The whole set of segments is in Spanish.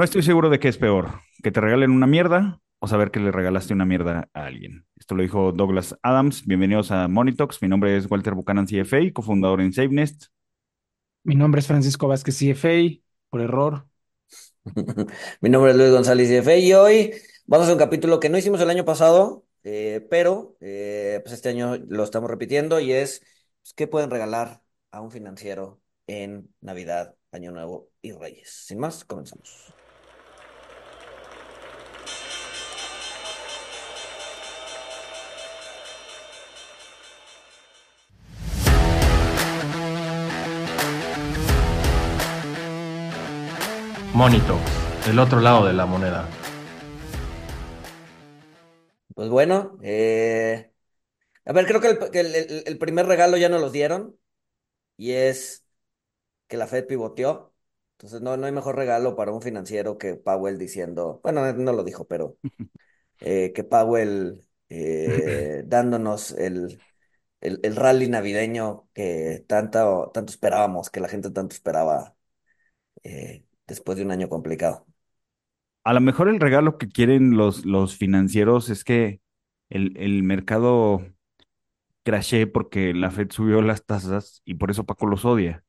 No estoy seguro de qué es peor, que te regalen una mierda o saber que le regalaste una mierda a alguien. Esto lo dijo Douglas Adams. Bienvenidos a Monitox. Mi nombre es Walter Buchanan, CFA, cofundador en SafeNest. Mi nombre es Francisco Vázquez, CFA, por error. Mi nombre es Luis González CFA y hoy vamos a hacer un capítulo que no hicimos el año pasado, eh, pero eh, pues este año lo estamos repitiendo y es pues, ¿qué pueden regalar a un financiero en Navidad, Año Nuevo y Reyes? Sin más, comenzamos. Monitox, el otro lado de la moneda. Pues bueno, eh, a ver, creo que, el, que el- el- el primer regalo ya nos los dieron y es que la Fed pivoteó. Entonces no, no hay mejor regalo para un financiero que Powell diciendo, bueno, no lo dijo, pero eh, que Powell eh, dándonos el, el, el rally navideño que tanto, tanto esperábamos, que la gente tanto esperaba eh, después de un año complicado. A lo mejor el regalo que quieren los, los financieros es que el, el mercado crashee porque la Fed subió las tasas y por eso Paco los odia.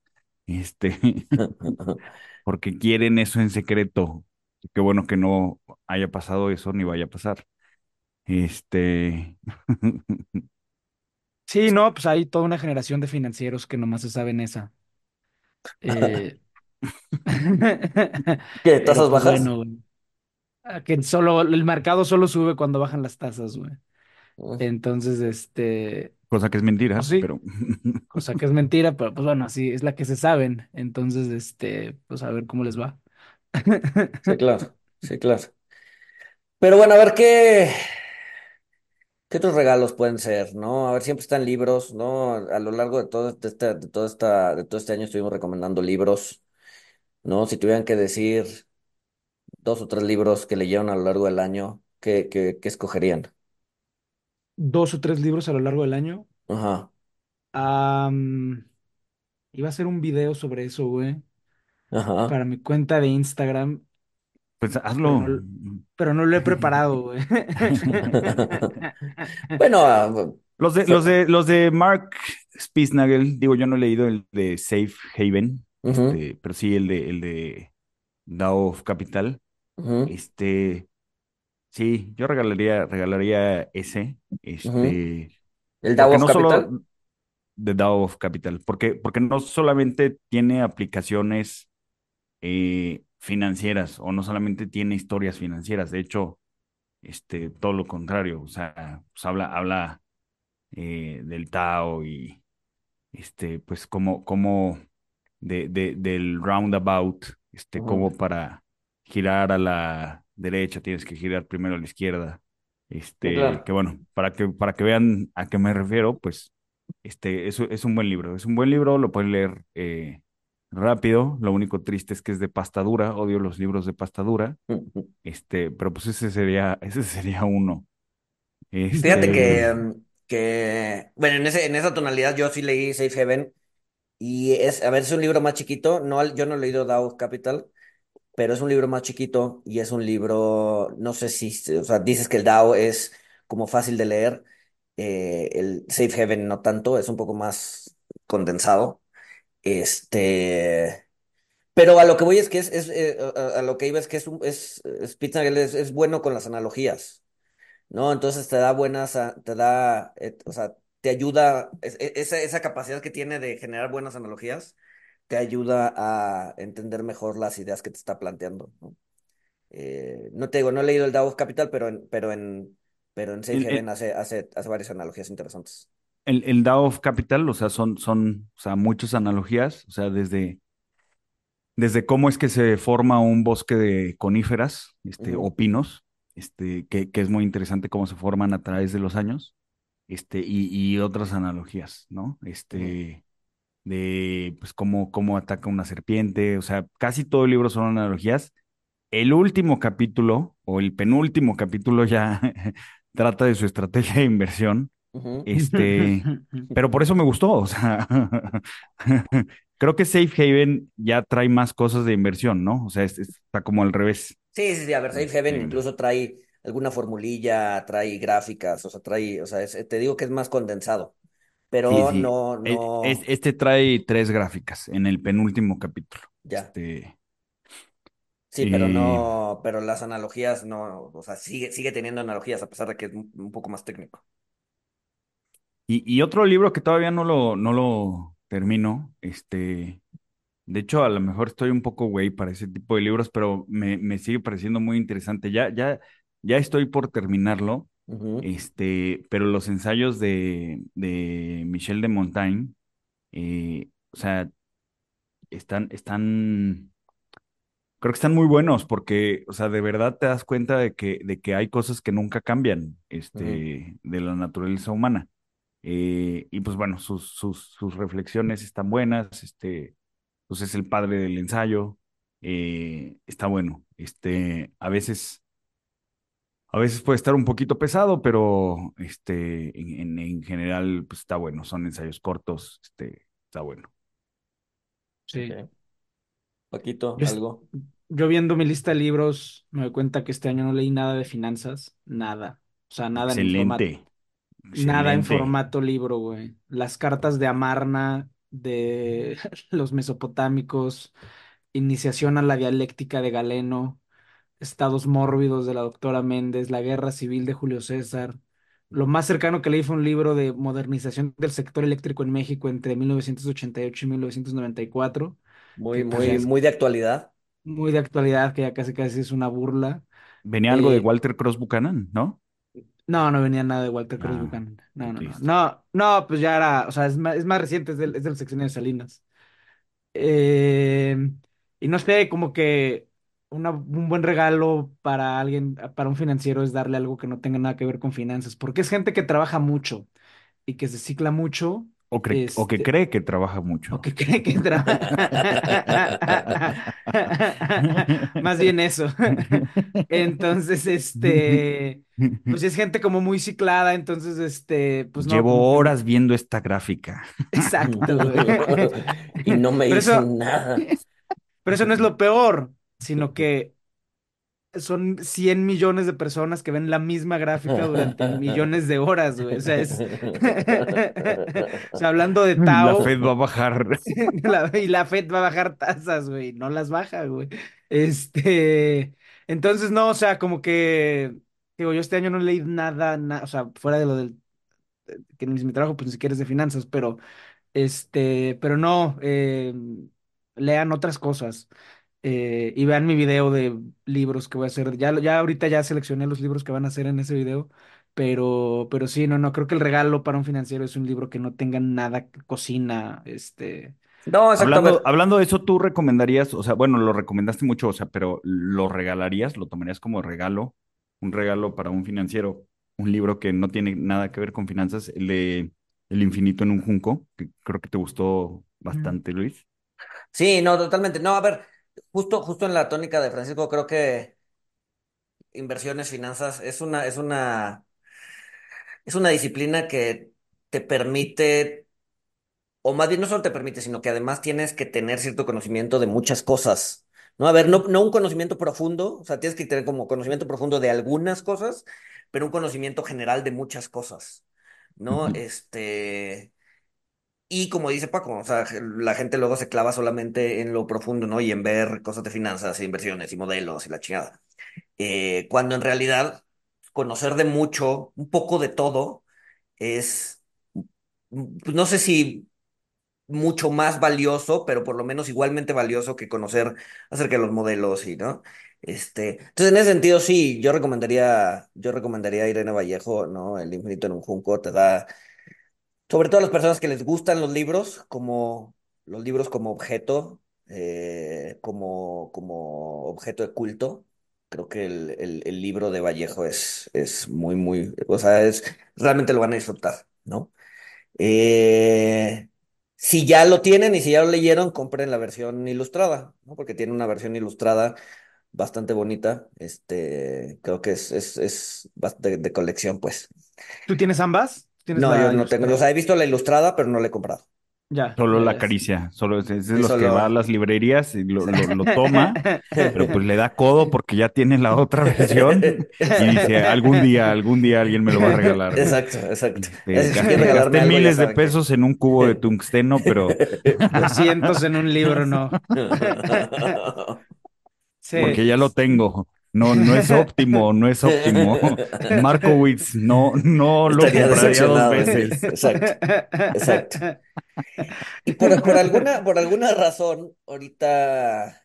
Este, porque quieren eso en secreto. Qué bueno que no haya pasado eso ni vaya a pasar. Este, Sí, no, pues hay toda una generación de financieros que nomás se saben esa. Eh, ¿Qué, Pero tasas pues bajas? bueno, güey. Ah, Que solo, el mercado solo sube cuando bajan las tasas, güey. Entonces, este, cosa que es mentira, pues sí, pero cosa que es mentira, pero pues bueno, así es la que se saben. Entonces, este, pues a ver cómo les va. Sí, claro, sí, claro. Pero bueno, a ver qué, qué otros regalos pueden ser, ¿no? A ver, siempre están libros, ¿no? A lo largo de todo este, de todo esta, de todo este año estuvimos recomendando libros, ¿no? Si tuvieran que decir dos o tres libros que leyeron a lo largo del año, ¿qué, qué, qué escogerían? Dos o tres libros a lo largo del año. Ajá, Am, iba a hacer un video sobre eso, güey, ajá. para mi cuenta de Instagram, pues pero hazlo. no, pero no lo he preparado, güey. Bueno, ah, Los de, los fue- de, los de Mark Spitznagel, digo, yo no he leído el de Safe Haven, este, pero sí el de, el de DAO of Capital. Este, sí, yo regalaría, regalaría ese, este, El DAO of no Capital. solo de DAO of Capital, porque, porque no solamente tiene aplicaciones eh, financieras o no solamente tiene historias financieras, de hecho, este, todo lo contrario, o sea, pues habla, habla eh, del Tao y este, pues como, como de, de- del roundabout, este, como para girar a la derecha tienes que girar primero a la izquierda. Este, que bueno, para que, para que vean a qué me refiero, pues, este, eso es un buen libro, es un buen libro, lo pueden leer eh, rápido, lo único triste es que es de pasta dura, odio los libros de pasta dura, este, pero pues ese sería, ese sería uno. Fíjate Este, que, mm, que bueno, en ese, en esa tonalidad yo sí leí Safe Haven y es, a ver, es un libro más chiquito, no, yo no he leído DAO Capital, pero es un libro más chiquito y es un libro, no sé si, o sea, dices que el DAO es como fácil de leer, eh, el Safe Haven no tanto, es un poco más condensado, este, pero a lo que voy es que es, es eh, a, lo que iba es que es, un- es, es, es bueno con las analogías. ¿no? Entonces te da buenas, te da, o sea, te ayuda, es- e- esa, esa capacidad que tiene de generar buenas analogías, te ayuda a entender mejor las ideas que te está planteando, ¿no? Eh, no te digo, no he leído el DAO of Capital, pero en, pero en, pero en el, el, hace, hace, hace varias analogías interesantes. el, el DAO of Capital, o sea, son, son, o sea, muchas analogías, o sea, desde desde cómo es que se forma un bosque de coníferas, este, o pinos, este, que, que es muy interesante cómo se forman a través de los años, este, y, y otras analogías, ¿no? Este, de, pues, cómo, cómo ataca una serpiente, o sea, casi todo el libro son analogías. El último capítulo, o el penúltimo capítulo ya trata de su estrategia de inversión, ujú. este, pero por eso me gustó, o sea, creo que Safe Haven ya trae más cosas de inversión, ¿no? O sea, es- está como al revés. Sí, sí, sí, a ver, Safe Haven Este, incluso trae alguna formulilla, trae gráficas, o sea, trae, o sea, es- te digo que es más condensado, pero sí. no, E- no, este trae tres gráficas en el penúltimo capítulo. ya. Este, Sí, pero eh, no, pero las analogías no, o sea, sigue, sigue teniendo analogías a pesar de que es un, un poco más técnico. y, y otro libro que todavía no lo, no lo termino, este, de hecho, a lo mejor estoy un poco güey para ese tipo de libros, pero me, me sigue pareciendo muy interesante. Ya, ya, ya estoy por terminarlo, este, pero los ensayos de, de Michel de Montaigne, eh, o sea, están, están, creo que están muy buenos porque, o sea, de verdad te das cuenta de que, de que hay cosas que nunca cambian, este, de la naturaleza humana. Eh, y pues bueno, sus, sus, sus reflexiones están buenas, este, pues es el padre del ensayo, eh, está bueno. Este, a veces, a veces puede estar un poquito pesado, pero este, en, en, en general, pues está bueno. Son ensayos cortos, este, está bueno. Sí. Paquito, Yo, algo. yo viendo mi lista de libros, me doy cuenta que este año no leí nada de finanzas, nada. O sea, nada en formato, Excelente, nada en formato libro, güey. Las cartas de Amarna, de los mesopotámicos, Iniciación a la dialéctica de Galeno, Estados mórbidos de la doctora Méndez, La guerra civil de Julio César. Lo más cercano que leí fue un libro de modernización del sector eléctrico en México entre 1988 y 1994, Muy, pues muy, es muy de actualidad. muy de actualidad, que ya casi casi es una burla. Venía algo de Eh, Walter Cross Buchanan, ¿no? no, no venía nada de Walter Cross Ah, Buchanan. No, no, no. No, no, pues ya era, o sea, es más, es más reciente, es del, es del sexenio de Salinas. Eh, y no sé, como que una- un buen regalo para alguien, para un financiero es darle algo que no tenga nada que ver con finanzas, porque es gente que trabaja mucho y que se cicla mucho, O, o que este, cree que trabaja o mucho. que cree que trabaja. Más bien eso. Entonces, este, pues es gente como muy ciclada, entonces, este, pues no, Llevo horas viendo esta gráfica. exacto. Y no me eso, dicen nada. pero eso no es lo peor, sino que son 100 millones de personas que ven la misma gráfica durante millones de horas, güey. O sea, es... O sea, hablando de La Tao, Fed va a bajar. la- y la Fed va a bajar tasas, güey. No las baja, güey. Este... Entonces, no, o sea, como que... Digo, yo este año no leí nada, na- o sea, fuera de lo del... que mi, mi trabajo, pues ni siquiera es de finanzas, pero... Este, pero no, eh, lean otras cosas eh, y vean mi video de libros que voy a hacer. Ya, ya ahorita ya seleccioné los libros que van a hacer en ese video, pero, pero sí, no, no, creo que el regalo para un financiero es un libro que no tenga nada cocina, este. No. A Hablando, hablando de eso, tú recomendarías, o sea, bueno, lo recomendaste mucho, o sea, pero ¿lo regalarías? ¿Lo tomarías como regalo? Un regalo para un financiero, un libro que no tiene nada que ver con finanzas, el de El infinito en un junco, que creo que te gustó Mm. bastante, Luis. sí, no, totalmente. No, a ver, justo, justo en la tónica de Francisco, creo que inversiones, finanzas, es una, es una, es una disciplina que te permite, o más bien no solo te permite, sino que además tienes que tener cierto conocimiento de muchas cosas. No, a ver, no, no un conocimiento profundo, o sea, tienes que tener como conocimiento profundo de algunas cosas, pero un conocimiento general de muchas cosas. ¿No? Este. Y como dice Paco, o sea, la gente luego se clava solamente en lo profundo, ¿no? Y en ver cosas de finanzas, e inversiones y modelos y la chingada. Eh, cuando en realidad conocer de mucho, un poco de todo, es, pues no sé si mucho más valioso, pero por lo menos igualmente valioso que conocer acerca de los modelos y, ¿no? Este, entonces en ese sentido sí, yo recomendaría, yo recomendaría a Irene Vallejo, ¿no? El infinito en un junco te da sobre todo a las personas que les gustan los libros, como los libros como objeto, eh, como, como objeto de culto. Creo que el, el- libro de Vallejo es, es muy, muy, o sea, es, realmente lo van a disfrutar, ¿no? Eh, si ya lo tienen y si ya lo leyeron, compren la versión ilustrada, ¿no? Porque tiene una versión ilustrada bastante bonita. Este, creo que es, es, es de de colección, pues. ¿Tú tienes ambas? ¿Tienes No, yo no tengo, o sea, he visto la ilustrada, pero no la he comprado. Ya. Solo la ves. caricia, solo es, es de los que va a las librerías y lo, lo- lo toma, pero pues le da codo porque ya tiene la otra versión y dice, algún día, algún día alguien me lo va a regalar. güey". Exacto, exacto. Este, gasté, gasté miles de que- pesos en un cubo de tungsteno, pero 200 en un libro, no. Sí. porque ya lo tengo. No, no es óptimo, no es óptimo. Markowitz, no, no lo Estaría compraría dos veces. Exacto. exacto. Y por, por alguna, por alguna razón, ahorita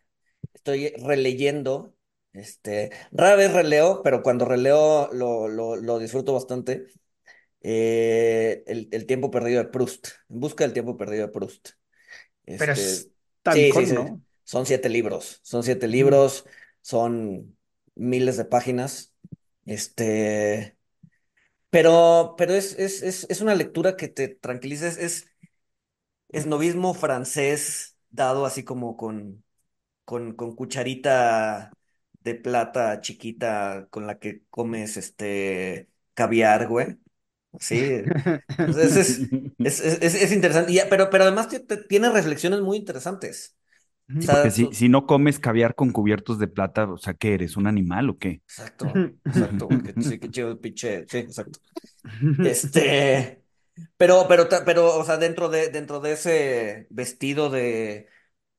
estoy releyendo. Este, rara vez releo, pero cuando releo lo, lo, lo disfruto bastante. Eh, el, el tiempo perdido de Proust. En busca del tiempo perdido de Proust. Pero Este, es tan sí, sí, con, sí. ¿no? Son siete libros. Son siete libros. Son miles de páginas. Este. Pero, pero es, es, es, es una lectura que te tranquiliza. Es, es, novismo francés dado así como con, con, con cucharita de plata chiquita con la que comes este caviar, güey. Sí. Entonces es, es, es, es- es interesante. Y- pero, pero además tiene reflexiones muy interesantes. O Sí, sea, porque si, si no comes caviar con cubiertos de plata, o sea, ¿qué eres? ¿Un animal o qué? Exacto, exacto. Sí, qué chido pinche. Sí, exacto. Este, pero, pero, pero, o sea, dentro de, dentro de ese vestido de,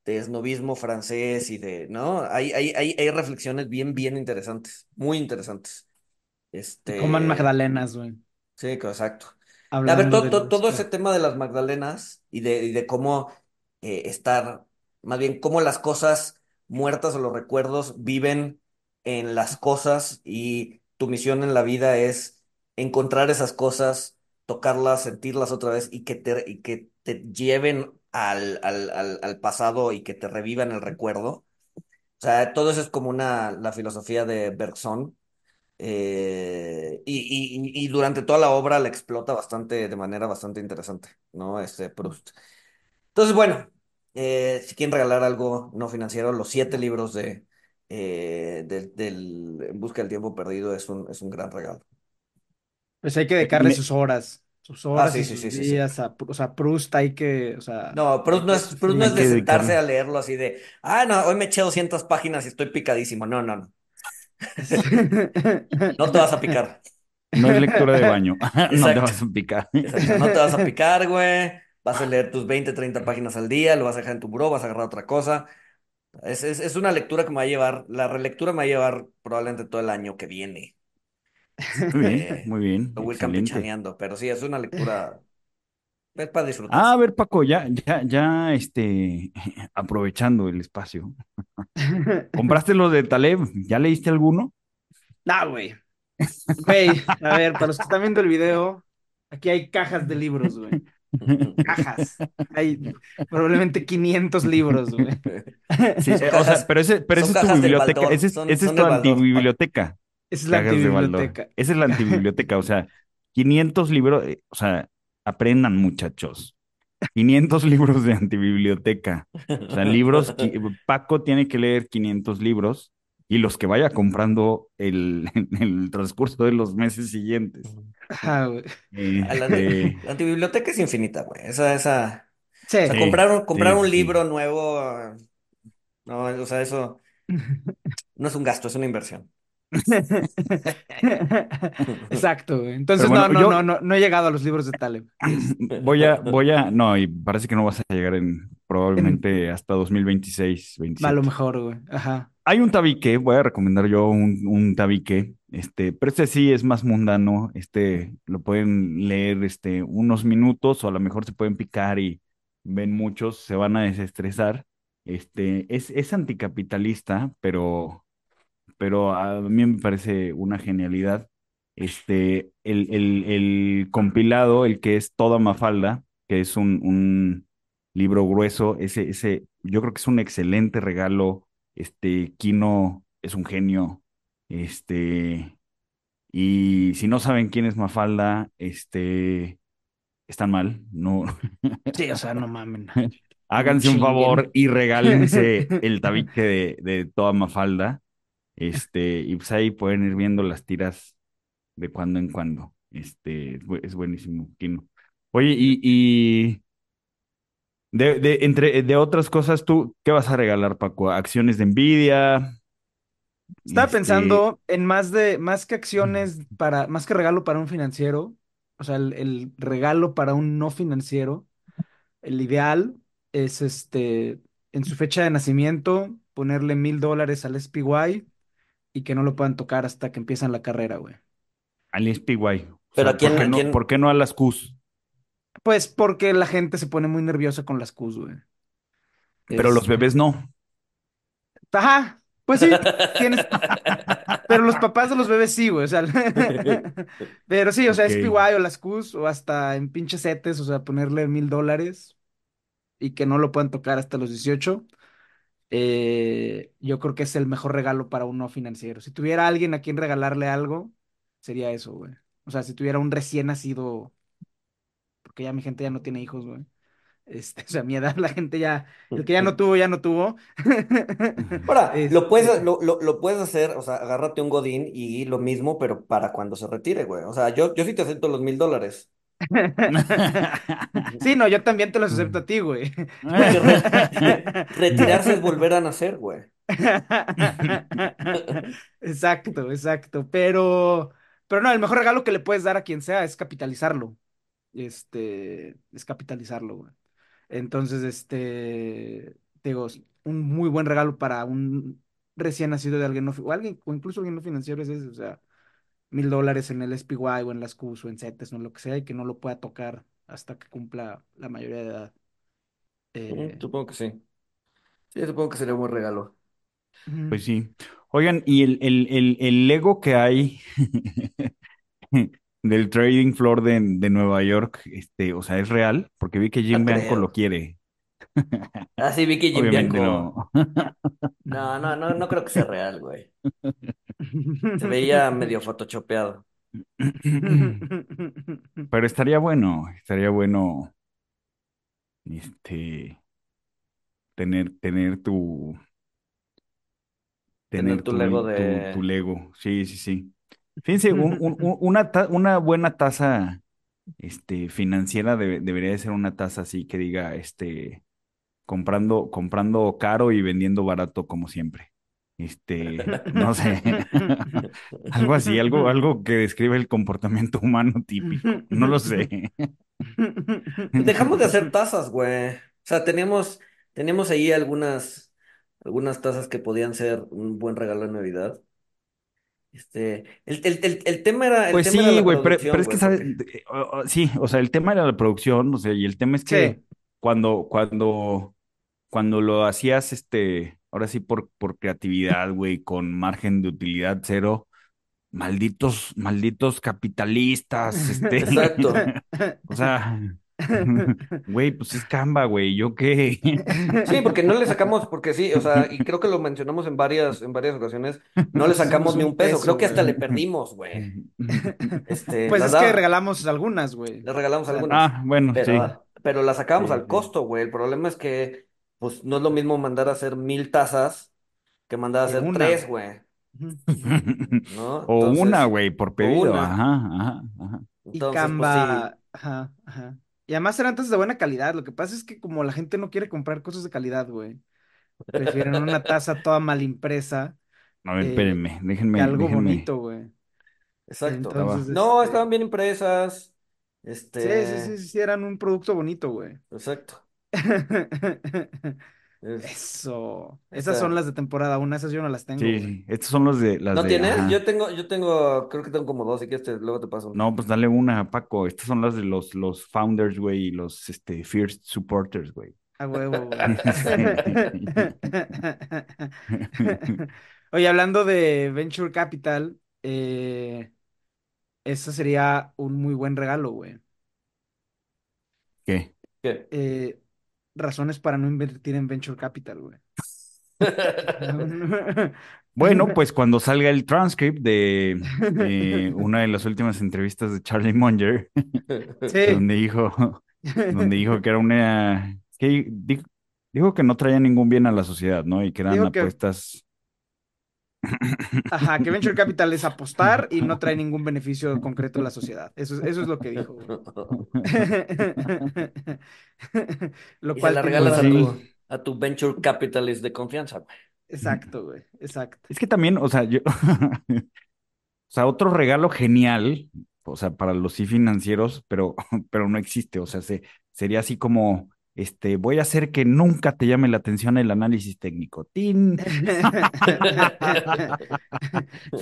de esnovismo francés y de, ¿no? Hay, hay, hay, hay reflexiones bien, bien interesantes, muy interesantes. Este, Coman magdalenas, güey. sí, exacto. A ver, to- de to- los- todo ese tema de las Magdalenas y de, y de cómo eh, estar, más bien, cómo las cosas muertas o los recuerdos viven en las cosas y tu misión en la vida es encontrar esas cosas, tocarlas, sentirlas otra vez y que te, lleven al pasado y que te revivan el recuerdo. O sea, todo eso es como una, la filosofía de Bergson. Eh, y, y- y durante toda la obra la explota bastante, de manera bastante interesante, ¿no? Este Proust. Entonces, bueno, eh, si quieren regalar algo no financiero, los siete libros de, eh, del, del En busca del tiempo perdido es un, es un gran regalo. Pues hay que dedicarle Me- sus horas. Sus horas sí, y sí, sus sí, sí, sí. días a, o sea, Proust hay que, o sea, No, Proust no es, Proust no es de que sentarse dedicarle. a leerlo así de, ah, no, hoy me eché 200 páginas y estoy picadísimo. No, no, no. No te vas a picar. No es lectura de baño. No te Exacto. vas a picar. Exacto, No te vas a picar, güey. Vas a leer tus 20, 30 páginas al día, lo vas a dejar en tu buró, vas a agarrar otra cosa. Es, es, es una lectura que me va a llevar, la relectura me va a llevar probablemente todo el año que viene. Muy bien, Eh, muy bien, Lo voy campechaneando, pero sí, es una lectura, es para disfrutar. Ah, a ver, Paco, ya, ya, ya, este, aprovechando el espacio. ¿Compraste los de Taleb? ¿Ya leíste alguno? No, güey. Güey, a ver, para los que están viendo el video, aquí hay cajas de libros, güey. Cajas. Hay probablemente 500 libros, güey. Sí, eh, o cajas- sea, pero ese, pero esa es tu biblioteca, ese es, son- ese es son tu antibiblioteca, Esa es la antibiblioteca. Esa es la antibiblioteca, o sea, 500 libros, eh, o sea, aprendan muchachos. 500 libros de antibiblioteca. O sea, libros, Paco tiene que leer 500 libros y los que vaya comprando el, en el transcurso de los meses siguientes. Ajá, güey. A La, Este, la antibiblioteca es infinita, güey. Esa, esa, Sí. o sea, Sí, comprar, un- comprar sí, un sí. libro nuevo, no, o sea, eso no es un gasto, es una inversión. Exacto, güey. Entonces, bueno, no, no, yo- no, no, no he llegado a los libros de Taleb. Voy a, voy a, no, y parece que no vas a llegar en probablemente hasta 2026, 27. A lo mejor, güey. Ajá. Hay un tabique, voy a recomendar yo un, un tabique, este, pero este sí es más mundano, este, lo pueden leer, este, unos minutos o a lo mejor se pueden picar y ven muchos, se van a desestresar. Este, es, es anticapitalista, pero, pero a mí me parece una genialidad. Este, el, el, el compilado, el que es Toda Mafalda, que es un, un libro grueso, ese, ese, yo creo que es un excelente regalo. Este, Kino es un genio. Este, y si no saben quién es Mafalda, este, están mal. No, Sí, o sea, no mamen. háganse un favor y regálense el tabique de, de toda Mafalda. Este, y pues ahí pueden ir viendo las tiras de cuando en cuando. Este, es bu- es buenísimo, Kino. Oye, y, y De, de, entre, de otras cosas, ¿tú qué vas a regalar, Paco? ¿Acciones de Nvidia? Estaba Este, pensando en más de, más que acciones para, más que regalo para un financiero, o sea, el, el regalo para un no financiero, el ideal es este, en su fecha de nacimiento, ponerle mil dólares al SPY y que no lo puedan tocar hasta que empiezan la carrera, güey. al SPY. O Pero a sea, ¿por quién, qué a no, quién, por qué no a las Qs? Pues porque la gente se pone muy nerviosa con las Qs, güey. Pero los bebés no. ajá, pues sí, tienes, pero los papás de los bebés sí, güey, o sea, pero sí, o sea, Ok. SPY o las Qs o hasta en pinches setes, o sea, ponerle mil dólares y que no lo puedan tocar hasta los 18, eh, yo creo que es el mejor regalo para un no financiero. Si tuviera alguien a quien regalarle algo, sería eso, güey. O sea, si tuviera un recién nacido, porque ya mi gente ya no tiene hijos, güey. Este, o sea, a mi edad la gente ya, el que ya no tuvo, ya no tuvo. Ahora, lo puedes, Este, lo, lo, lo puedes hacer, o sea, agárrate un godín y lo mismo, pero para cuando se retire, güey. O sea, yo, yo sí te acepto los mil dólares. Sí, no, yo también te los acepto a ti, güey. Re- retirarse es volver a nacer, güey. Exacto, exacto. Pero, pero no, el mejor regalo que le puedes dar a quien sea es capitalizarlo. Este, es capitalizarlo, güey. Entonces, este, te digo, un muy buen regalo para un recién nacido de alguien no, o alguien, o incluso alguien no financiero es ese, o sea, mil dólares en el SPY o en las Qs o en CETES o en lo que sea y que no lo pueda tocar hasta que cumpla la mayoría de edad. Eh, supongo que sí. Sí, supongo que sería un buen regalo. Pues sí. Oigan, y el, el, el, el Lego que hay del trading floor de, de Nueva York, este, o sea, ¿es real? Porque vi que No Jim Bianco lo quiere. Ah, sí, Vicky Jim Obviamente Bianco. no. No, no, no, no creo que sea real, güey. Se veía medio photoshopeado. Pero estaría bueno, estaría bueno, este, tener, tener tu, Tener tener tu Lego tu, tu, tu de... Lego. Sí, sí, sí. Fíjense, un- un- un- una, una buena tasa, este, financiera debe- debería de ser una tasa así que diga, este, comprando, comprando caro y vendiendo barato como siempre. Este, no sé, algo así, algo, algo que describe el comportamiento humano típico. No lo sé. Dejamos de hacer tazas, güey. O sea, teníamos, teníamos ahí algunas, algunas tazas que podían ser un buen regalo de Navidad. Este, el, el, el, el tema era, el Pues tema sí, güey, pero, pero es que, ¿sabes? Sí, o sea, el tema era la producción, o sea, y el tema es que Sí. cuando, cuando, cuando lo hacías, este, ahora sí por, por creatividad, güey, con margen de utilidad cero, malditos, malditos capitalistas, este, Exacto. o sea, güey, pues es Canva, güey, ¿yo qué? Sí, porque no le sacamos, porque sí, o sea, y creo que lo mencionamos en varias, en varias ocasiones, no le sacamos ni un peso, creo que hasta le perdimos, güey. Este, Pues es que da- regalamos algunas, güey. le regalamos algunas, Ah, bueno, sí, pero, pero las sacábamos sí, al costo, güey. El problema es que, pues, no es lo mismo mandar a hacer mil tazas que mandar a que hacer una, tres, güey. O una, güey, por pedido, una. ajá, ajá, ajá. Y pues sí. Canva, ajá, ajá. Y además eran tazas de buena calidad. Lo que pasa es que como la gente no quiere comprar cosas de calidad, güey, prefieren una taza toda mal impresa A ver, eh, espérenme, que déjenme, algo déjenme, bonito, güey. Exacto. Entonces. No, este, estaban bien impresas. sí, sí, sí, Este, sí, eran un producto bonito, güey. exacto. Es, Eso. Esas son las de temporada una, esas yo no las tengo, Sí, estos son los de, las ¿No de, tienes? Yo tengo, yo tengo, creo que tengo como dos, y que te, luego te paso. No, pues dale una, Paco. Estas son las de los, los founders, güey, y los, este, first supporters, güey. A huevo, güey. Oye, hablando de Venture Capital, eh, eso sería un muy buen regalo, güey. ¿Qué? ¿Qué? Eh, razones para no invertir en Venture Capital, güey. Bueno, pues cuando salga el transcript de una de las últimas entrevistas de Charlie Munger, Sí. donde dijo, donde dijo que era una, que dijo que no traía ningún bien a la sociedad, ¿no? Y que eran que apuestas, Ajá, que venture capital es apostar y no trae ningún beneficio concreto a la sociedad. Eso, es- eso es lo que dijo. Lo Y se cual la tiene regalas a tu, a tu venture capitalist de confianza, güey. Exacto, güey. Exacto. Es que también, o sea, yo, o sea, otro regalo genial, o sea, para los sí financieros, pero, pero no existe, o sea, se, sería así como, este, voy a hacer que nunca te llame la atención el análisis técnico. ¡Tin!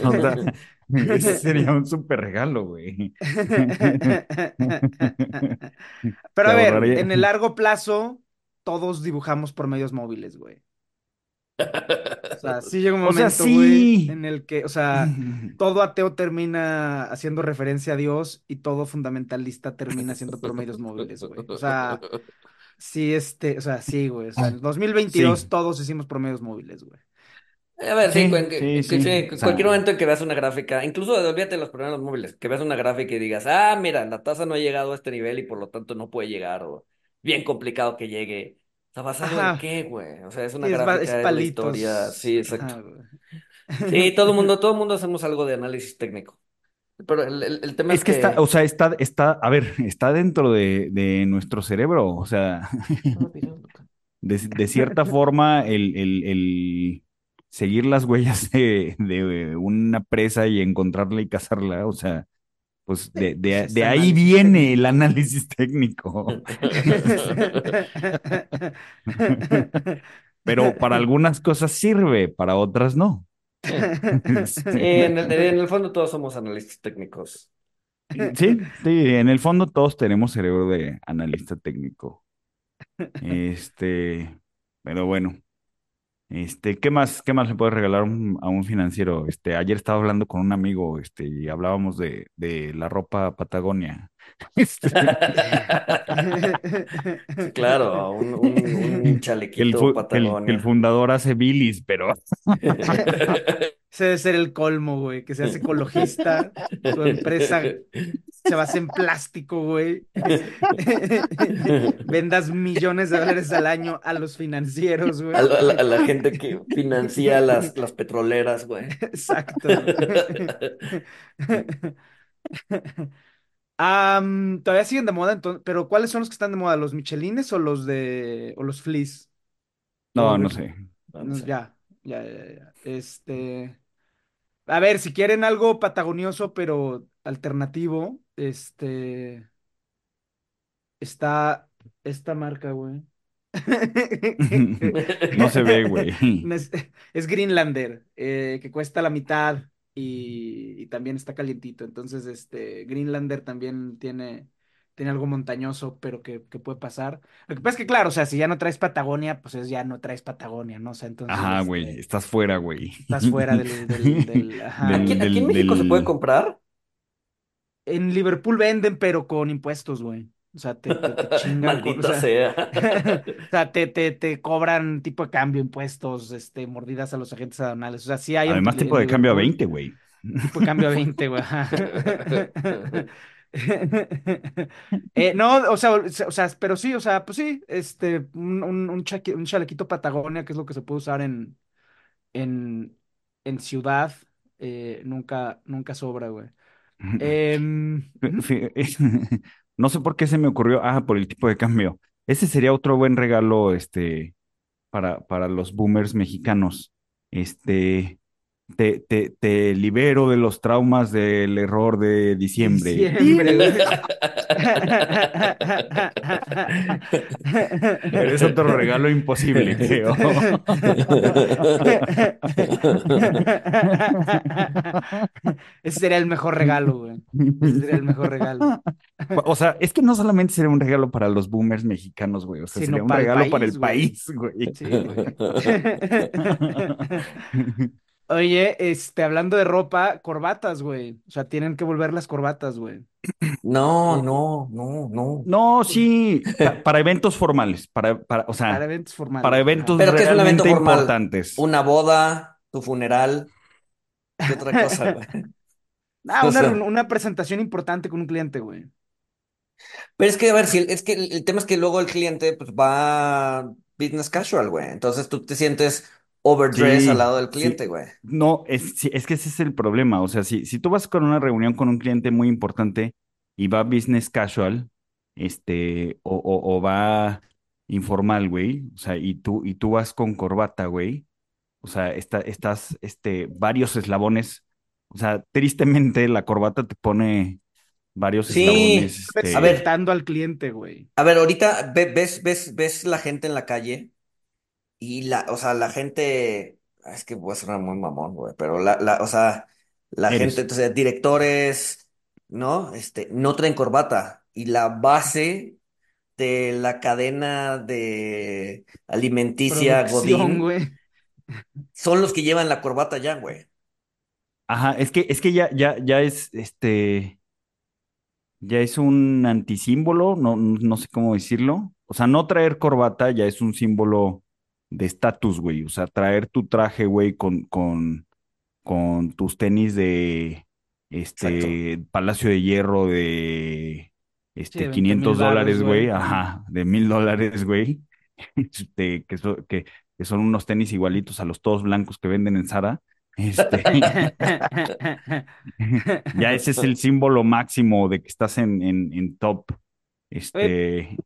O sea, ese sería un súper regalo, güey. Pero a ver, ahorraría- en el largo plazo, todos dibujamos por medios móviles, güey. O sea, sí llega un O sea, momento, güey, en el que, o sea, todo ateo termina haciendo referencia a Dios y todo fundamentalista termina haciendo por medios móviles, güey. O sea, sí, este, o sea, sí, güey. O sea, en 2022 Sí. todos hicimos por medios móviles, güey. A ver, sí, Sí, sí, que- sí. sí, O sea- cualquier momento en que veas una gráfica, incluso olvídate de los problemas móviles, que veas una gráfica y digas, ah, mira, la tasa no ha llegado a este nivel y por lo tanto no puede llegar, o bien complicado que llegue. O sea, ¿basado en Ajá. qué, güey? O sea, es una es, gráfica, es es la palitos. historia, sí, exacto. Sí, todo el mundo, todo el mundo hacemos algo de análisis técnico. Pero el, el- el tema es, Es que está, o sea, está, está, a ver, está dentro de, de nuestro cerebro, o sea, de, de cierta forma, el, el, el seguir las huellas de, de una presa y encontrarla y cazarla, o sea, pues de, de, de ahí viene el análisis técnico. Pero para algunas cosas sirve, para otras no. Sí, en el, en el fondo todos somos analistas técnicos. Sí, sí, en el fondo todos tenemos cerebro de analista técnico. Este, pero bueno, este, ¿qué más, qué más le puedes regalar a un, a un financiero? Este, ayer estaba hablando con un amigo, este, y hablábamos de, de la ropa Patagonia. Este, Sí, claro, un, un, un que el, chalequito que el- el Patagonia. fundador hace bilis, pero Ese debe ser el colmo, güey, que seas ecologista, tu empresa se basa en plástico, güey. Vendas millones de dólares al año a los financieros, güey. A la, a la- a la gente que financia las, las petroleras, güey. Exacto. Am, todavía siguen de moda, entonces, pero ¿cuáles son los que están de moda? ¿Los Michelines o los de o los Fleece? no, no sé. no, ya, ya, ya, ya. Este, a ver, si quieren algo patagonioso pero alternativo, este, está esta marca, güey. No se ve, güey. Es, es Greenlander, eh, que cuesta la mitad y, y también está calientito. Entonces, este, Greenlander también tiene, tiene algo montañoso, pero que, que puede pasar. Lo que pasa es que, claro, o sea, si ya no traes Patagonia, pues es ya no traes Patagonia, ¿no? O sea, entonces, Ajá, este, güey, estás fuera, güey. estás fuera del, del, del- ajá. Del- ¿Aquí, aquí en México se puede comprar? En Liverpool venden, pero con impuestos, güey. O sea, te, te, te chingan o Maldita sea, sea. o sea, te, te, te cobran tipo de cambio, impuestos, este, mordidas a los agentes aduanales. O sea, sí hay Además, en tipo de cambio a Liverpool. 20, güey. Tipo de cambio a 20, güey. Eh, no, o sea, o sea, pero sí, o sea, pues sí, este, un, un, un, chaqui- un chalequito Patagonia, que es lo que se puede usar en, en, en ciudad, eh, nunca, nunca sobra, güey. Em, No sé por qué se me ocurrió, ah, por el tipo de cambio. Ese sería otro buen regalo, este, para, para los boomers mexicanos. Este, te, te, te libero de los traumas del error de diciembre. Diciembre, güey. Pero es otro regalo imposible, creo. Ese sería el mejor regalo, güey. Ese sería el mejor regalo. O sea, es que no solamente sería un regalo para los boomers mexicanos, güey. O sea, Sino sería un para el regalo para el güey. país, güey. Sí, güey. Oye, este, hablando de ropa, corbatas, güey. O sea, tienen que volver las corbatas, güey. No, no, no, no. No, sí, pa- para eventos formales, para, para, o sea, Para eventos formales. para eventos Pero ¿qué es un evento realmente formal? importantes. Una boda, tu funeral. ¿Qué otra cosa, güey? Ah, O una, sea- una presentación importante con un cliente, güey. Pero es que, a ver, si es que el, el tema es que luego el cliente pues va business casual, güey. Entonces tú te sientes overdress al Sí, lado del sí. cliente, güey. No, es, sí, es que ese es el problema. O sea, si, si tú vas con una reunión con un cliente muy importante y va business casual, este, o, o, o va informal, güey, o sea, y tú, y tú vas con corbata, güey, o sea, está, estás, este, varios eslabones, o sea, tristemente la corbata te pone varios Sí, eslabones, a ver, este, Respetando al cliente, güey. a ver, ahorita ve- ves, ves, ves la gente en la calle y la, o sea, la gente, ah, es que voy a sonar muy mamón, güey, pero la, la, o sea, la gente, eres. entonces, directores, ¿no? Este, no traen corbata y la base de la cadena de alimenticia Producción, Godín güey. son los que llevan la corbata ya, güey. Ajá, es que, es que ya, ya, ya es, este, ya es un antisímbolo, no, no sé cómo decirlo. O sea, no traer corbata ya es un símbolo de estatus, güey. O sea, traer tu traje, güey, con, con, con tus tenis de, Exacto. este, Palacio de Hierro de, Sí, este, 20 mil 500 varos, dólares, güey. Ajá, de mil dólares, güey. Este, que, so- que, que son unos tenis igualitos a los todos blancos que venden en Zara. Este, Ya ese es el símbolo máximo de que estás en, en, en top, este,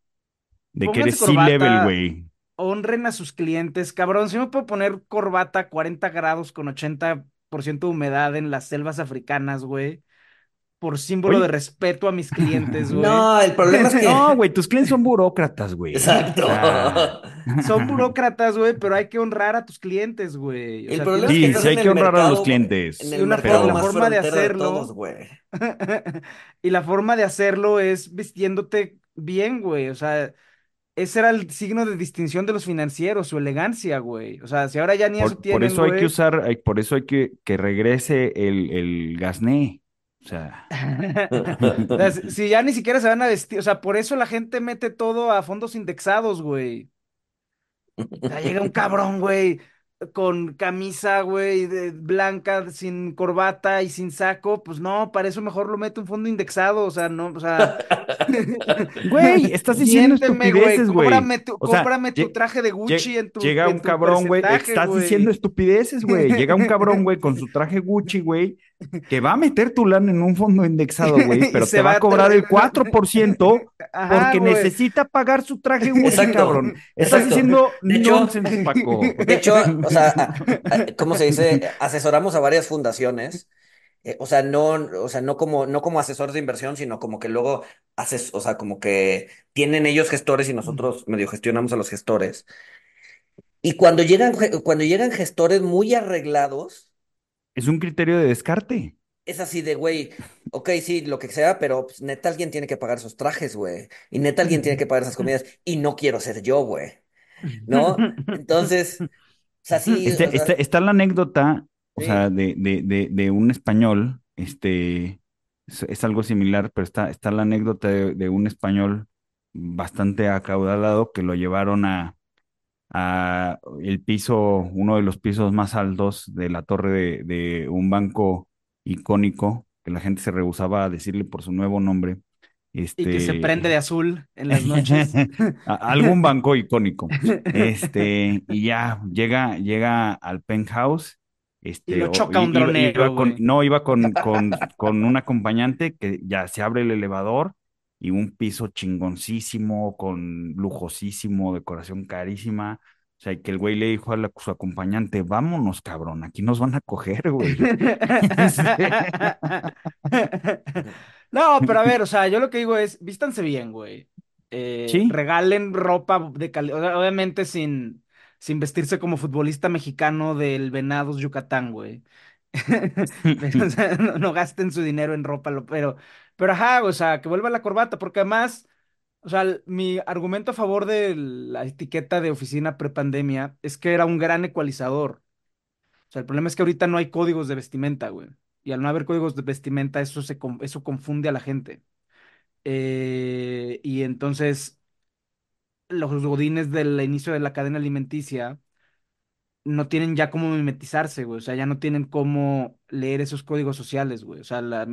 de que eres C-level, güey. Honren a sus clientes. Cabrón, si me puedo poner corbata a 40 grados con 80% de humedad en las selvas africanas, güey, por símbolo de respeto a mis clientes, güey. No, el problema es no, que... güey, tus clientes son burócratas, güey. O Exacto. sea, Son burócratas, güey, pero hay que honrar a tus clientes, güey. O El sea, problema es que sí, que... estás sí hay en que el honrar a los en clientes, Y una la forma de frontero de todos, hacerlo... güey. Y la forma de hacerlo es vistiéndote bien, güey. O sea, ese era el signo de distinción de los financieros, su elegancia, güey. O sea, si ahora ya ni eso por, por tienen, eso hay que usar, hay- por eso hay que que regrese el, el gasné. O sea, O sea, si si ya ni siquiera se van a vestir, o sea, por eso la gente mete todo a fondos indexados, güey. O sea, llega un cabrón, güey, con camisa, güey, de- blanca, sin corbata y sin saco, pues no, para eso mejor lo mete un fondo indexado, o sea, no, o sea, güey, estás diciendo miénteme, güey, estupideces, güey. cómprame tu, O sea, cómprame tu traje de Gucci en tu, llega un tu cabrón, güey, estás diciendo estupideces, güey. Llega un cabrón, güey, con su traje Gucci, güey, que va a meter tu lana en un fondo indexado, güey, pero se te va va a cobrar el tra- 4% Ajá, porque necesita pagar su traje Gucci, Exacto, cabrón. Estás exacto. diciendo De hecho, nonsense, Paco. de hecho, o sea, ¿cómo se dice? Asesoramos a varias fundaciones. eh, o sea, no, o sea, no como, no como asesores de inversión, sino como que luego haces, o sea, como que tienen ellos gestores y nosotros medio gestionamos a los gestores. Y cuando llegan, cuando llegan gestores muy arreglados, Es un criterio de descarte. es así de, güey, ok, sí, lo que sea, pero pues, neta alguien tiene que pagar esos trajes, güey. Y neta alguien tiene que pagar esas comidas. Y no quiero ser yo, güey. ¿No? Entonces, o sea, sí, o Este, sea, este- está la anécdota, o sea, de, de, de, de un español, este, es, es algo similar, pero está, está la anécdota de, de un español bastante acaudalado que lo llevaron a, a el piso, uno de los pisos más altos de la torre de, de un banco icónico, que la gente se rehusaba a decirle por su nuevo nombre. Y que se prende de Este, azul en las noches. algún banco icónico. Este, y ya llega, llega al penthouse. Y Este, lo o- choca un iba, dronero, iba con, no, iba con, con, con un acompañante que ya se abre el elevador y un piso chingoncísimo, con lujosísimo, decoración carísima. O sea, y que el güey le dijo a la- su acompañante, vámonos, cabrón, aquí nos van a coger, güey. No, pero a ver, o sea, yo lo que digo es, vístanse bien, güey. Eh, Sí. regalen ropa de calidad, obviamente sin, sin vestirse como futbolista mexicano del Venados Yucatán, güey. Pero, o sea, no, no gasten su dinero en ropa, pero, pero ajá, o sea, que vuelva la corbata, porque además, o sea, mi argumento a favor de la etiqueta de oficina prepandemia es que era un gran ecualizador. O sea, el problema es que ahorita no hay códigos de vestimenta, güey. Y al no haber códigos de vestimenta, eso, se, eso confunde a la gente. Eh, y entonces, los godines del inicio de la cadena alimenticia no tienen ya cómo mimetizarse, güey. O sea, ya no tienen cómo leer esos códigos sociales, güey. O sea, la,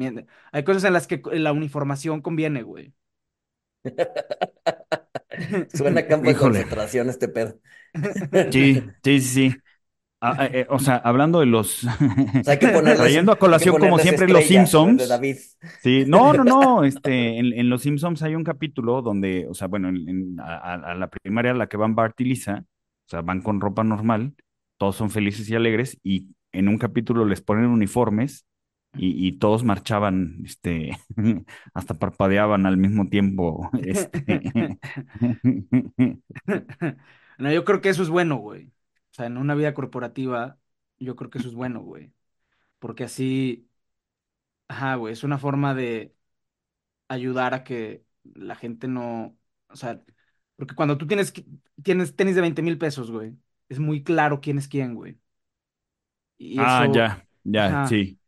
hay cosas en las que la uniformación conviene, güey. Suena a campo de Híjole. concentración este pedo. Sí, sí, sí, sí. a- a- eh, o sea, hablando de los... O sea, hay que ponerles, Trayendo a hay que colación, como ponerles siempre, los estrellas, Simpsons. de David. Sí, no, no, no, este, en, en Los Simpsons hay un capítulo donde, o sea, bueno, en- en- a, a- a la primaria a la que van Bart y Lisa, o sea, van con ropa normal, todos son felices y alegres, y en un capítulo les ponen uniformes y, todos marchaban, este, hasta parpadeaban al mismo tiempo, este. No, yo creo que eso es bueno, güey. O sea, en una vida corporativa, yo creo que eso es bueno, güey. Porque así, ajá, güey, es una forma de ayudar a que la gente no, o sea, porque cuando tú tienes, tienes tenis de 20 mil pesos, güey, es muy claro quién es quién, güey. Y Ah, eso, ya, ya, ajá. sí.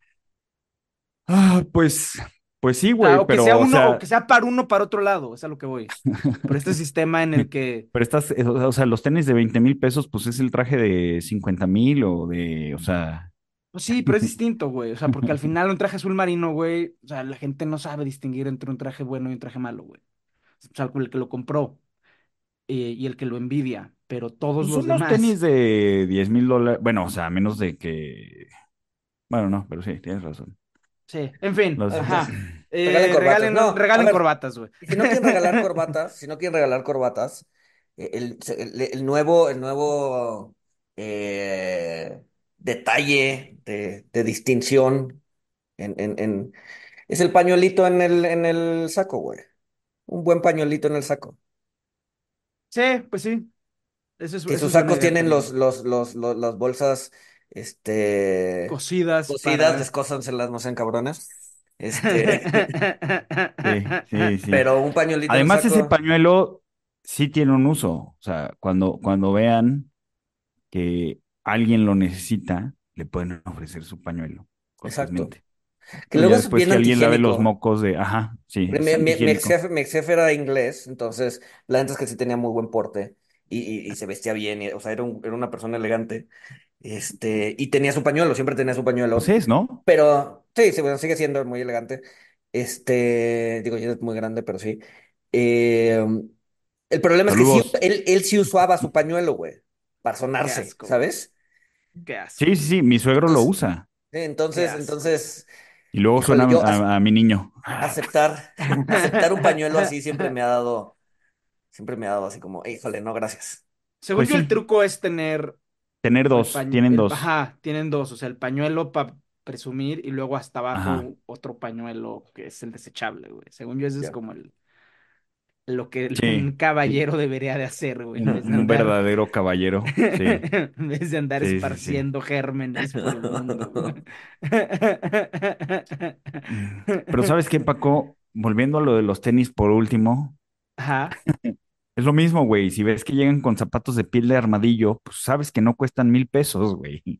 Ah, pues, pues sí, O sea, güey, o que pero, o uno, sea, o que sea para uno para otro lado, es a lo que voy. Por este sistema en el que, pero estás, eh, o sea, los tenis de 20 mil pesos, pues es el traje de 50 mil o de, o sea, pues sí, pero es distinto, güey. O sea, porque al final un traje azul marino, güey, o sea, la gente no sabe distinguir entre un traje bueno y un traje malo, güey. O sea, el que lo compró eh, y el que lo envidia, pero todos pues los unos demás. tenis de 10 mil dólares, bueno, o sea, a menos de que, bueno, no, pero sí, tienes razón. Sí, en fin, Los- ajá. Eh, Regalen corbatas. regalen, No, regalen a ver. corbatas, güey. Si no quieren regalar corbatas, si no quieren regalar corbatas, eh, el, el- el nuevo, el nuevo eh, detalle de, de distinción en, en- en- es el pañuelito en el, en el saco, güey. Un buen pañuelito en el saco. Sí, pues sí. Eso es, Que eso sus es sacos tienen los, los, los, los- las bolsas este, Cosidas cosidas, para- descósanselas, no sean cabrones. Este, Sí, sí, sí. pero un pañuelito Además, ese pañuelo sí tiene un uso, o sea, cuando, cuando vean que alguien lo necesita, le pueden ofrecer su pañuelo. Exacto. cortésmente. Que Y luego es después bien que alguien lave los mocos de, ajá, sí, Mi, mi- ex jefe, mi ex jefe era inglés, entonces la neta es que sí tenía muy buen porte y, y- y se vestía bien, y- o sea, era, un- era una persona elegante. Este, y tenía su pañuelo, siempre tenía su pañuelo. Es, ¿no? Pero sí, sí, bueno, sigue siendo muy elegante. Este, digo, ya es muy grande, pero sí. Eh, el problema es que sí, Saludos. él, él sí usaba su pañuelo, güey, para sonarse, asco. ¿sabes? Qué asco. Sí, sí, sí, mi suegro lo usa. Sí, entonces, entonces, Y luego Híjole, suena yo a, a mi niño. aceptar, aceptar un pañuelo así siempre me ha dado, siempre me ha dado así como, híjole, no, gracias. Según Pues yo, sí. el truco es tener Tener dos, tienen el- dos. Ajá, tienen dos. O sea, el pañuelo para presumir y luego hasta abajo Ajá. otro pañuelo que es el desechable, güey. Según yo, ese es como el lo que Sí, un caballero debería de hacer, güey. Un, verdadero caballero. Sí. en vez de andar Sí, sí, sí. esparciendo gérmenes por el mundo. güey. Pero ¿sabes qué, Paco? Volviendo a lo de los tenis por último, Ajá. Es lo mismo, güey. Si ves que llegan con zapatos de piel de armadillo, pues sabes que no cuestan mil pesos, güey. Sí.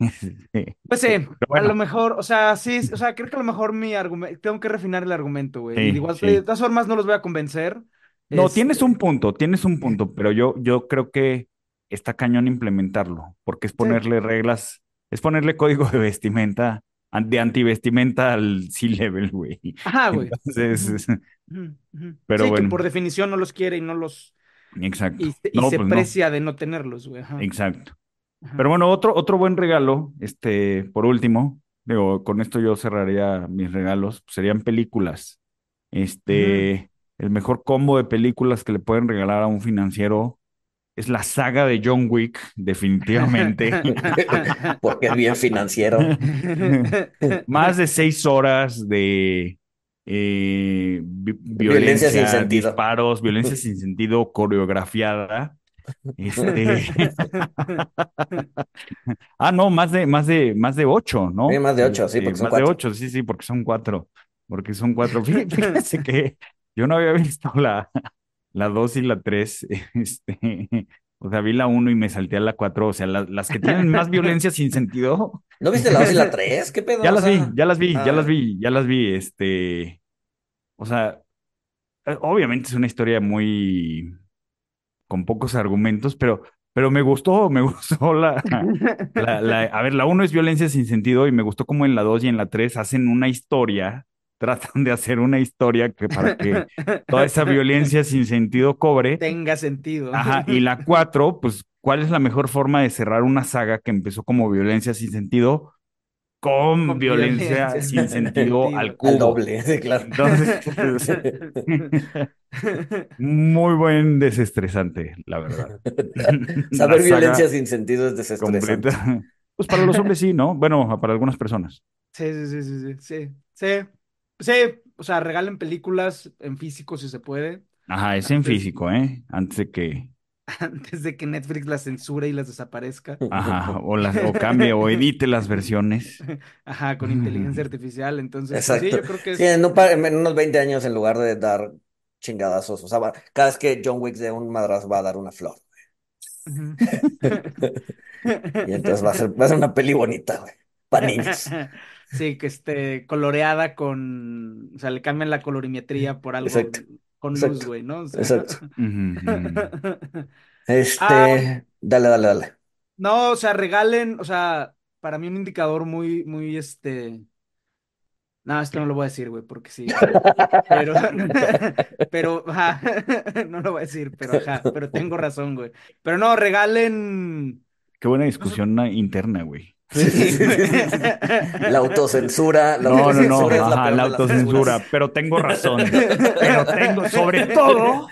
Pues sí, a lo mejor, o sea, sí, o sea, creo que a lo mejor mi argumento, tengo que refinar el argumento, güey. Sí, igual, sí. de todas formas, no los voy a convencer. No, Este, tienes un punto, tienes un punto, pero yo, yo creo que está cañón implementarlo, porque es ponerle reglas, es ponerle código de vestimenta, de antivestimenta al C-level, güey. Ajá, güey. Entonces. Pero sí, bueno. que por definición no los quiere y no los. exacto. Y, se- y No, se pues no, precia de no tenerlos, güey. Ajá. exacto. Ajá. Pero bueno, otro, otro buen regalo, este, por último, digo, con esto yo cerraría mis regalos, pues, serían películas. Este, el mejor combo de películas que le pueden regalar a un financiero es la saga de John Wick, definitivamente. Porque es bien financiero. Más de seis horas de eh, vi- Violencia sin sentido. disparos, violencia sin sentido, coreografiada. Este, ah, no, más de, más de, más de ocho, ¿no? Sí, más de ocho, sí, Este, porque son más de ocho, sí, sí, porque son cuatro, porque son cuatro. Fí- Fíjense que yo no había visto la, la dos y la tres, este, o sea, vi la uno y me salté a la cuatro, o sea, la- las que tienen más violencia sin sentido, ¿No viste la 2 y la 3? ¿Qué pedo? ya las vi, ya las vi, ya ah, las vi, ya las vi, este, o sea, eh, obviamente es una historia muy, con pocos argumentos, pero, pero me gustó, me gustó la, la, la- a ver, la uno es violencia sin sentido y me gustó como en la dos y en la tres hacen una historia, tratan de hacer una historia que para que toda esa violencia sin sentido cobre. tenga sentido. Ajá, y la cuatro, pues ¿cuál es la mejor forma de cerrar una saga que empezó como violencia sin sentido con, Con violencia, violencia sin sentido sentido. al Al cubo? doble, sí, claro. Entonces, muy buen desestresante, la verdad. Saber La violencia sin sentido es desestresante. completa. Pues para los hombres sí, ¿no? Bueno, para algunas personas. Sí, sí, sí, sí, sí, sí, sí, sí, o sea, regalen películas en físico si se puede, Ajá, es en Antes- físico, ¿eh? Antes de que, antes de que Netflix las censure y las desaparezca. ajá, o, las, o cambie o edite las versiones. Ajá, con inteligencia artificial, entonces, pues sí, Exacto. yo creo que es... Sí, en, un par- en unos 20 años, en lugar de dar chingadazos, o sea, va- cada vez que John Wick dé un madrazo va a dar una flor. Ujú. Y entonces va a ser, va a ser una peli bonita, güey. Para niños. Sí, que esté coloreada con, o sea, le cambian la colorimetría por algo Exacto, con luz, güey, ¿no? O sea, exacto. Ujú. Este, Ah. dale, dale, dale. No, o sea, regalen, o sea, para mí un indicador muy, muy, este, no, esto no lo voy a decir, güey, porque sí, pero, pero, ajá, no lo voy a decir, pero, ajá, pero tengo razón, güey. Pero no, regalen, Qué buena discusión interna, güey. Sí. La autocensura, la No, no, no, autocensura es la ajá, la autocensura, pero tengo razón. Pero tengo, sobre todo,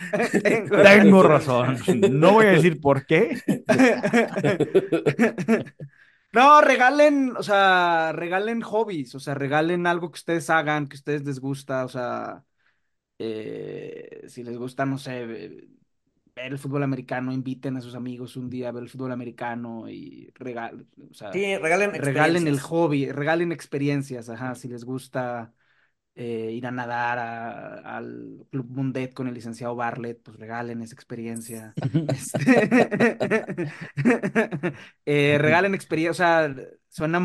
Tengo tengo razón. No voy a decir por qué. No, regalen, o sea, regalen hobbies, o sea, regalen algo que ustedes hagan, que a ustedes les gusta, o sea, eh, si les gusta, no sé, ver el fútbol americano, inviten a sus amigos un día a ver el fútbol americano y regalen, o sea, Sí, regalen regalen el hobby, regalen experiencias, ajá, si les gusta eh, ir a nadar a- al Club Mundet con el licenciado Bartlett, pues regalen esa experiencia. Este, eh, regalen experiencia, o sea, suena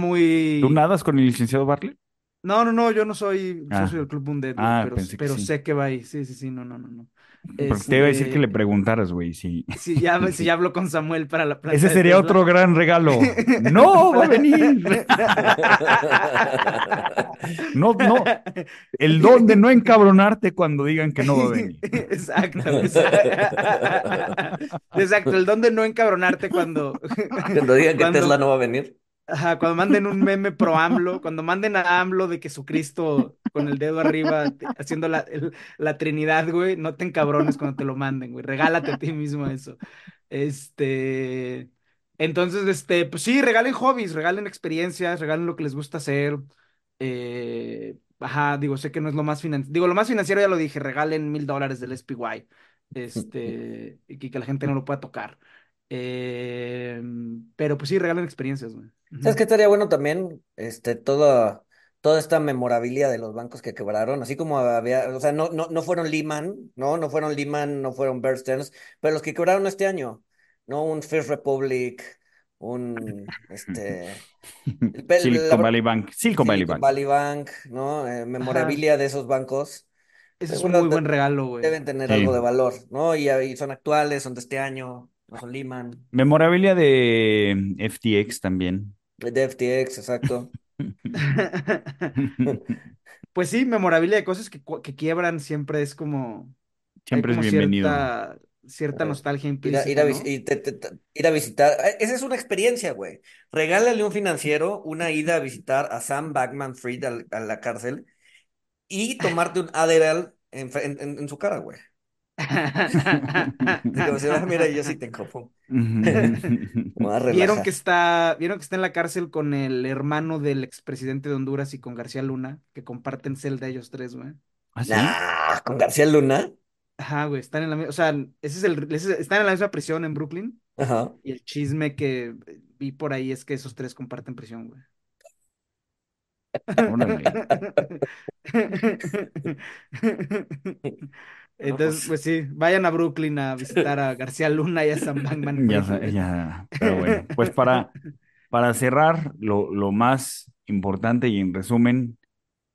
¿Tú muy... nadas con el licenciado Bartlett? No, no, no, yo no soy Ah. socio del Club Mundet, Ah, pero, sí. sé que va ahí. Sí, sí, sí, no, no, no, no. Porque te iba a decir Este, que le preguntaras, güey, si... Si ya, si ya hablo con Samuel para la planta Ese sería Tesla. otro gran regalo. No, va a venir. No, no. El don de no encabronarte cuando digan que no va a venir. Exacto, exacto. Exacto, el don de no encabronarte cuando, Cuando digan que Cuando- Tesla no va a venir. ajá, cuando manden un meme pro AMLO, cuando manden a AMLO de que Jesucristo con el dedo arriba haciendo la, el- la Trinidad, güey, no te encabrones cuando te lo manden, güey, regálate a ti mismo eso. Este, entonces, este, pues sí, regalen hobbies, regalen experiencias, regalen lo que les gusta hacer. Eh, ajá, digo, sé que no es lo más financiero, digo, lo más financiero ya lo dije, regalen mil dólares del SPY, este, y que, que la gente no lo pueda tocar. Eh, pero pues sí, regalen experiencias, güey. ¿Sabes qué estaría bueno también? Este, toda, toda esta memorabilia de los bancos que quebraron, así como había, o sea, no, no, no fueron Lehman, ¿no? No fueron Lehman, no fueron Bear Stearns, pero los que quebraron este año, ¿no? Un First Republic, un, este, el Silicon Valley Bank. Silicon Valley Silicon Bank. Valley Bank, ¿no? Eh, memorabilia de esos bancos. Ese es un muy buen regalo, güey. Deben tener Sí. algo de valor, ¿no? Y, y son actuales, son de este año, no son Lehman, Memorabilia de FTX también. de FTX, exacto. Pues sí, memorabilia de cosas que, que quiebran siempre es como. Siempre es bienvenido. Cierta, cierta nostalgia Ir a, implícita, ir a ¿no? vis- y te- te- te- ir a visitar. eh, Esa es una experiencia, güey. Regálale a un financiero una ida a visitar a Sam Backman Fried a la cárcel y tomarte un Adderall en, fre- en- en- en su cara, güey. Como si, "Ah, mira, yo sí tengo. pum". Me voy a Vieron que está, vieron que está en la cárcel con el hermano del expresidente de Honduras y con García Luna, que comparten celda ellos tres, güey. ¿Ah, sí? Nah, con García Luna. Ajá, güey, están en la misma, o sea, ese es el, ese- están en la misma prisión en Brooklyn Ajá. y el chisme que vi por ahí es que esos tres comparten prisión, güey. Entonces, pues. pues sí, vayan a Brooklyn a visitar a García Luna y a Sam Bankman Ya, ya, pero bueno, pues para, para cerrar, lo, lo más importante y en resumen,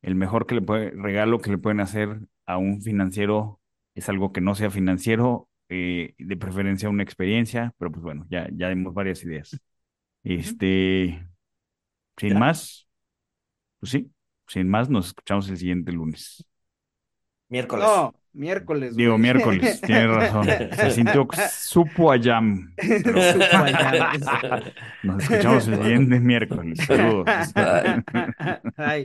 el mejor que le puede, regalo que le pueden hacer a un financiero es algo que no sea financiero, eh, de preferencia una experiencia, pero pues bueno, ya, ya dimos varias ideas. Este, sin ¿Ya? más, pues sí, sin más, nos escuchamos el siguiente lunes. Miércoles. No, Miércoles, Digo, güey. miércoles, tienes razón. Se sintió, supo a jam. Pero nos escuchamos el siguiente miércoles. Saludos. Ay.